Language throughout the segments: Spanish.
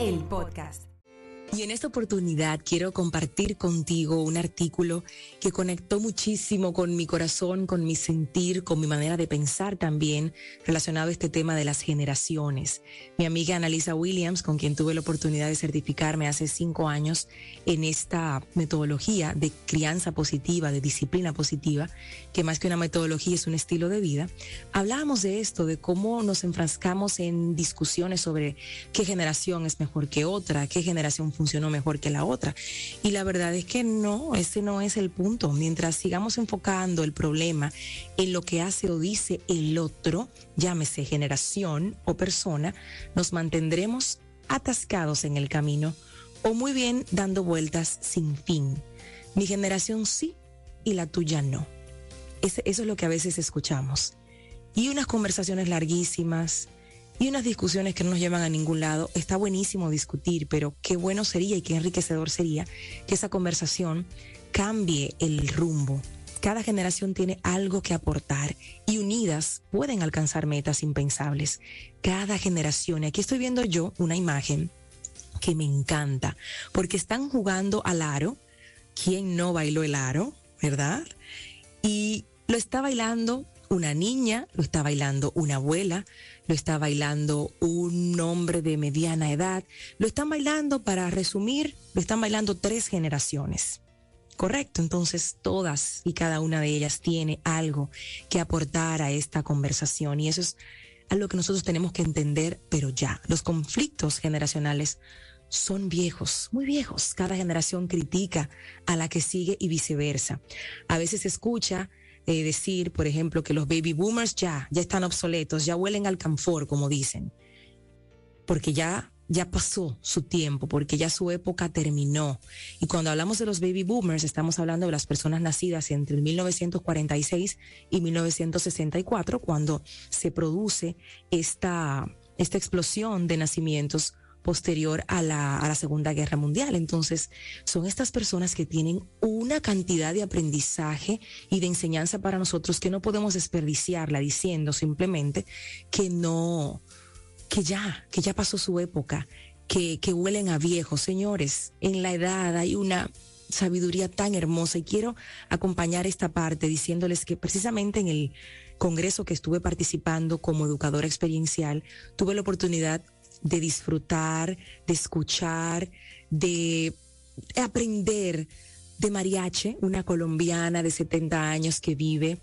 el podcast. Y en esta oportunidad quiero compartir contigo un artículo que conectó muchísimo con mi corazón, con mi sentir, con mi manera de pensar también relacionado a este tema de las generaciones. Mi amiga Annalisa Williams, con quien tuve la oportunidad de certificarme hace cinco años en esta metodología de crianza positiva, de disciplina positiva, que más que una metodología es un estilo de vida, hablábamos de esto, de cómo nos enfrascamos en discusiones sobre qué generación es mejor que otra, qué generación funcionó mejor que la otra. Y la verdad es que no, ese no es el punto. Mientras sigamos enfocando el problema en lo que hace o dice el otro, llámese generación o persona, nos mantendremos atascados en el camino o muy bien dando vueltas sin fin. Mi generación sí y la tuya no. eso es lo que a veces escuchamos. Y unas conversaciones larguísimas, y unas discusiones que no nos llevan a ningún lado. Está buenísimo discutir, pero qué bueno sería y qué enriquecedor sería que esa conversación cambie el rumbo. Cada generación tiene algo que aportar y unidas pueden alcanzar metas impensables. Cada generación, y aquí estoy viendo yo una imagen que me encanta, porque están jugando al aro. ¿Quién no bailó el aro? ¿Verdad? Y lo está bailando una niña, lo está bailando una abuela, lo está bailando un hombre de mediana edad, lo están bailando, para resumir, lo están bailando tres generaciones. Correcto, entonces todas y cada una de ellas tiene algo que aportar a esta conversación y eso es algo que nosotros tenemos que entender, pero ya, los conflictos generacionales son viejos, muy viejos. Cada generación critica a la que sigue y viceversa. A veces se escucha eh, decir, por ejemplo, que los baby boomers ya, ya están obsoletos, ya huelen al camfor, como dicen, porque ya, ya pasó su tiempo, porque ya su época terminó. Y cuando hablamos de los baby boomers, estamos hablando de las personas nacidas entre 1946 y 1964, cuando se produce esta, esta explosión de nacimientos posterior a la, Segunda Guerra Mundial. Entonces, son estas personas que tienen una cantidad de aprendizaje y de enseñanza para nosotros que no podemos desperdiciarla diciendo simplemente que no, que ya, que ya pasó su época, que, que huelen a viejos. Señores, en la edad hay una sabiduría tan hermosa y quiero acompañar esta parte diciéndoles que precisamente en el congreso que estuve participando como educadora experiencial, tuve la oportunidad de disfrutar, de escuchar, de aprender de Mariache, una colombiana de 70 años que vive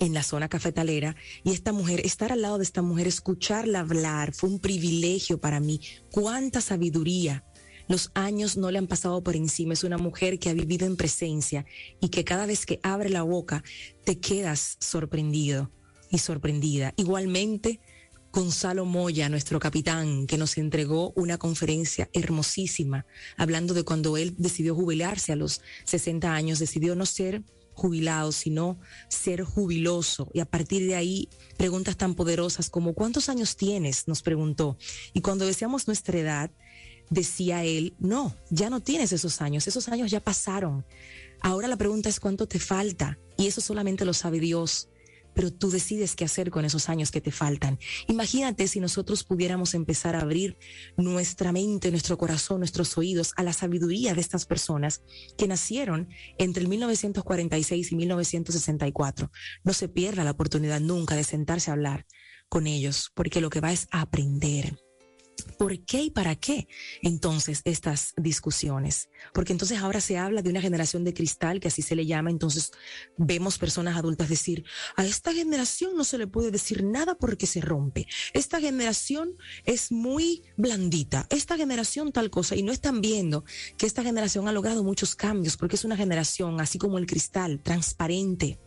en la zona cafetalera y esta mujer, estar al lado de esta mujer, escucharla hablar, fue un privilegio para mí. Cuánta sabiduría. Los años no le han pasado por encima. Es una mujer que ha vivido en presencia y que cada vez que abre la boca te quedas sorprendido y sorprendida. Igualmente, Gonzalo Moya, nuestro capitán, que nos entregó una conferencia hermosísima, hablando de cuando él decidió jubilarse a los 60 años, decidió no ser jubilado, sino ser jubiloso. Y a partir de ahí, preguntas tan poderosas como ¿cuántos años tienes? nos preguntó. Y cuando decíamos nuestra edad, decía él, no, ya no tienes esos años, esos años ya pasaron. Ahora la pregunta es cuánto te falta. Y eso solamente lo sabe Dios pero tú decides qué hacer con esos años que te faltan. Imagínate si nosotros pudiéramos empezar a abrir nuestra mente, nuestro corazón, nuestros oídos a la sabiduría de estas personas que nacieron entre el 1946 y 1964. No se pierda la oportunidad nunca de sentarse a hablar con ellos, porque lo que va es a aprender ¿Por qué y para qué entonces estas discusiones? Porque entonces ahora se habla de una generación de cristal, que así se le llama, entonces vemos personas adultas decir, a esta generación no se le puede decir nada porque se rompe, esta generación es muy blandita, esta generación tal cosa, y no están viendo que esta generación ha logrado muchos cambios porque es una generación, así como el cristal, transparente,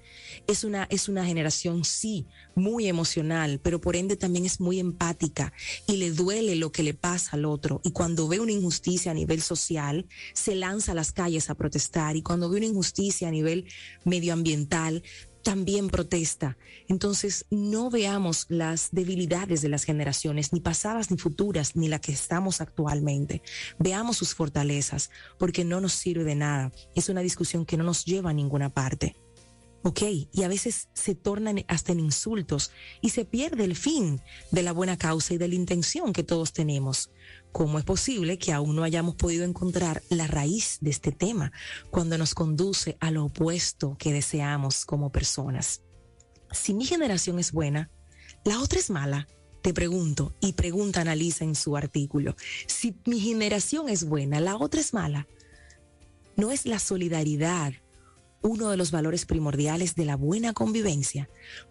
Es una, es una generación, sí, muy emocional, pero por ende también es muy empática y le duele lo que le pasa al otro. Y cuando ve una injusticia a nivel social, se lanza a las calles a protestar. Y cuando ve una injusticia a nivel medioambiental, también protesta. Entonces, no veamos las debilidades de las generaciones, ni pasadas ni futuras, ni la que estamos actualmente. Veamos sus fortalezas, porque no nos sirve de nada. Es una discusión que no nos lleva a ninguna parte. ¿Ok? Y a veces se tornan hasta en insultos y se pierde el fin de la buena causa y de la intención que todos tenemos. ¿Cómo es posible que aún no hayamos podido encontrar la raíz de este tema cuando nos conduce a lo opuesto que deseamos como personas? Si mi generación es buena, la otra es mala. Te pregunto, y pregunta Analiza en su artículo, si mi generación es buena, la otra es mala. No es la solidaridad uno de los valores primordiales de la buena convivencia.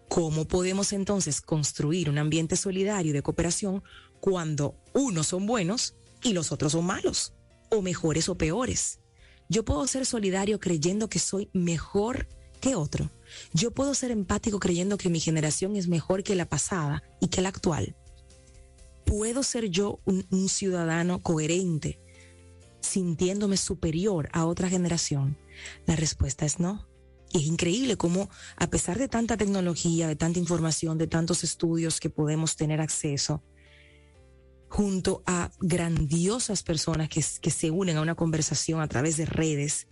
¿Cómo podemos entonces construir un ambiente solidario de cooperación cuando unos son buenos y los otros son malos, o mejores o peores? Yo puedo ser solidario creyendo que soy mejor que otro. Yo puedo ser empático creyendo que mi generación es mejor que la pasada y que la actual. ¿Puedo ser yo un, un ciudadano coherente sintiéndome superior a otra generación? La respuesta es no. Y es increíble cómo, a pesar de tanta tecnología, de tanta información, de tantos estudios que podemos tener acceso, junto a grandiosas personas que, se unen a una conversación a través de redes,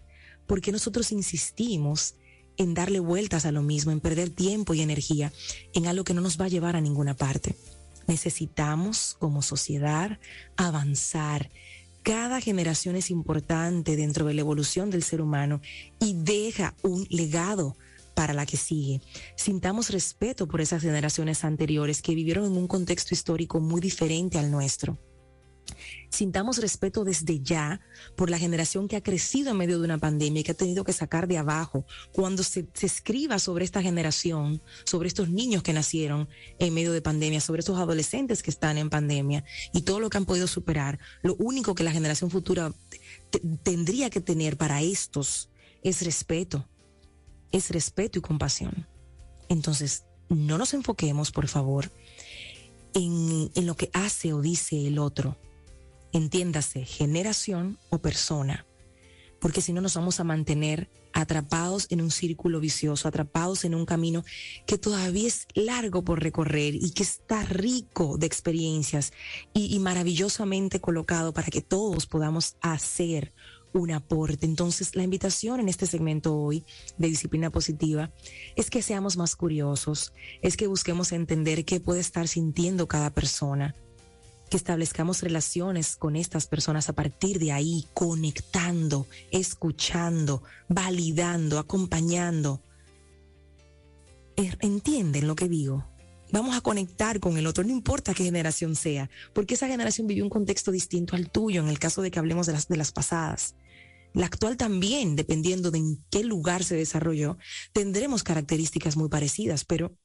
porque nosotros insistimos en darle vueltas a lo mismo, en perder tiempo y energía en algo que no nos va a llevar a ninguna parte. Necesitamos como sociedad avanzar cada generación es importante dentro de la evolución del ser humano y deja un legado para la que sigue. Sintamos respeto por esas generaciones anteriores que vivieron en un contexto histórico muy diferente al nuestro. Sintamos respeto desde ya por la generación que ha crecido en medio de una pandemia y que ha tenido que sacar de abajo. Cuando se, escriba sobre esta generación, sobre estos niños que nacieron en medio de pandemia, sobre estos adolescentes que están en pandemia y todo lo que han podido superar, lo único que la generación futura tendría que tener para estos es respeto, es respeto y compasión. Entonces, no nos enfoquemos, por favor, en lo que hace o dice el otro entiéndase generación o persona, porque si no nos vamos a mantener atrapados en un círculo vicioso, atrapados en un camino que todavía es largo por recorrer y que está rico de experiencias y, maravillosamente colocado para que todos podamos hacer un aporte. Entonces, la invitación en este segmento hoy de disciplina positiva es que seamos más curiosos, es que busquemos entender qué puede estar sintiendo cada persona, establezcamos relaciones con estas personas a partir de ahí, conectando, escuchando, validando, acompañando. Er, ¿Entienden lo que digo? Vamos a conectar con el otro, no importa qué generación sea, porque esa generación vivió un contexto distinto al tuyo en el caso de que hablemos de las, de las pasadas. La actual también, dependiendo de en qué lugar se desarrolló, tendremos características muy parecidas, pero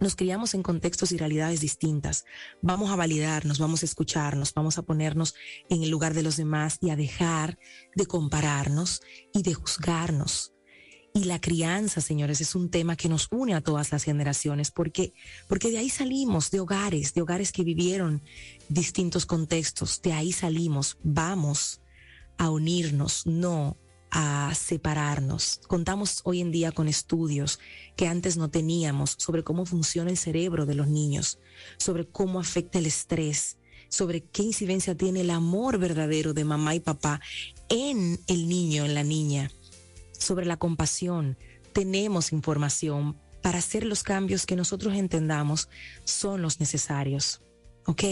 nos criamos en contextos y realidades distintas. Vamos a validarnos, vamos a escucharnos, vamos a ponernos en el lugar de los demás y a dejar de compararnos y de juzgarnos. Y la crianza, señores, es un tema que nos une a todas las generaciones porque porque de ahí salimos de hogares, de hogares que vivieron distintos contextos, de ahí salimos, vamos a unirnos, no a separarnos. Contamos hoy en día con estudios que antes no teníamos sobre cómo funciona el cerebro de los niños, sobre cómo afecta el estrés, sobre qué incidencia tiene el amor verdadero de mamá y papá en el niño, en la niña, sobre la compasión. Tenemos información para hacer los cambios que nosotros entendamos son los necesarios. ¿Ok?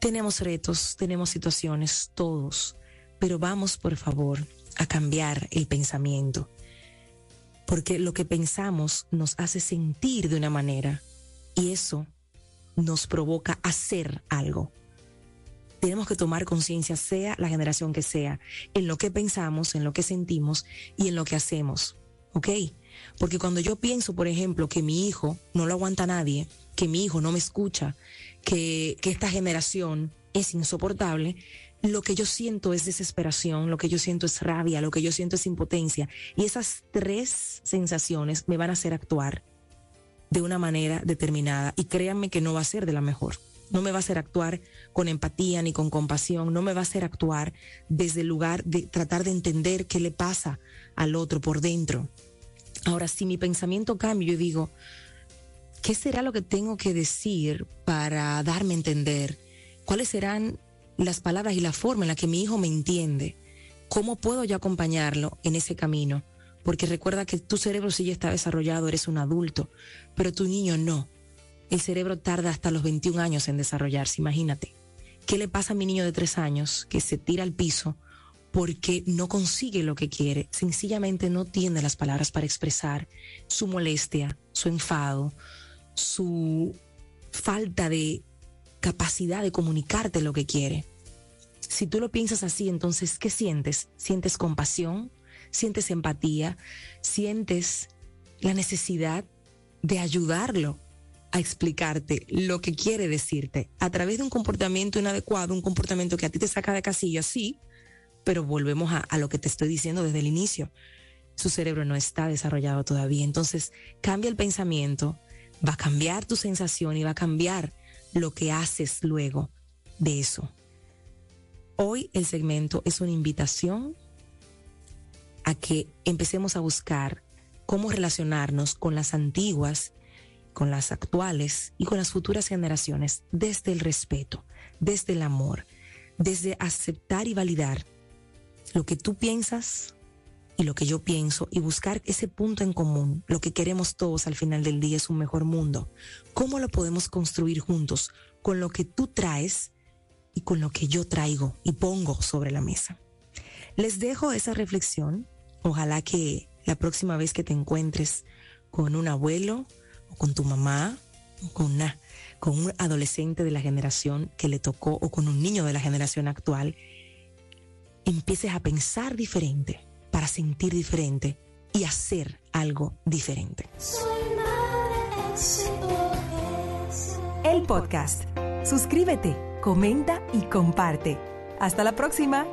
Tenemos retos, tenemos situaciones, todos, pero vamos por favor a cambiar el pensamiento. Porque lo que pensamos nos hace sentir de una manera y eso nos provoca hacer algo. Tenemos que tomar conciencia, sea la generación que sea, en lo que pensamos, en lo que sentimos y en lo que hacemos. ¿Ok? Porque cuando yo pienso, por ejemplo, que mi hijo no lo aguanta nadie, que mi hijo no me escucha, que, que esta generación es insoportable, lo que yo siento es desesperación, lo que yo siento es rabia, lo que yo siento es impotencia. Y esas tres sensaciones me van a hacer actuar de una manera determinada. Y créanme que no va a ser de la mejor. No me va a hacer actuar con empatía ni con compasión. No me va a hacer actuar desde el lugar de tratar de entender qué le pasa al otro por dentro. Ahora, si mi pensamiento cambia, yo digo, ¿qué será lo que tengo que decir para darme a entender? ¿Cuáles serán las palabras y la forma en la que mi hijo me entiende? ¿Cómo puedo yo acompañarlo en ese camino? Porque recuerda que tu cerebro sí ya está desarrollado, eres un adulto, pero tu niño no. El cerebro tarda hasta los 21 años en desarrollarse, imagínate. ¿Qué le pasa a mi niño de tres años que se tira al piso porque no consigue lo que quiere? Sencillamente no tiene las palabras para expresar su molestia, su enfado, su falta de capacidad de comunicarte lo que quiere. Si tú lo piensas así, entonces, ¿qué sientes? ¿Sientes compasión? ¿Sientes empatía? ¿Sientes la necesidad de ayudarlo a explicarte lo que quiere decirte a través de un comportamiento inadecuado, un comportamiento que a ti te saca de casilla, sí, pero volvemos a, a lo que te estoy diciendo desde el inicio. Su cerebro no está desarrollado todavía. Entonces, cambia el pensamiento, va a cambiar tu sensación y va a cambiar lo que haces luego de eso. Hoy el segmento es una invitación a que empecemos a buscar cómo relacionarnos con las antiguas, con las actuales y con las futuras generaciones desde el respeto, desde el amor, desde aceptar y validar lo que tú piensas y lo que yo pienso y buscar ese punto en común. Lo que queremos todos al final del día es un mejor mundo. ¿Cómo lo podemos construir juntos con lo que tú traes y con lo que yo traigo y pongo sobre la mesa? Les dejo esa reflexión. Ojalá que la próxima vez que te encuentres con un abuelo o con tu mamá o con una con un adolescente de la generación que le tocó o con un niño de la generación actual, empieces a pensar diferente para sentir diferente y hacer algo diferente. El podcast. Suscríbete, comenta y comparte. Hasta la próxima.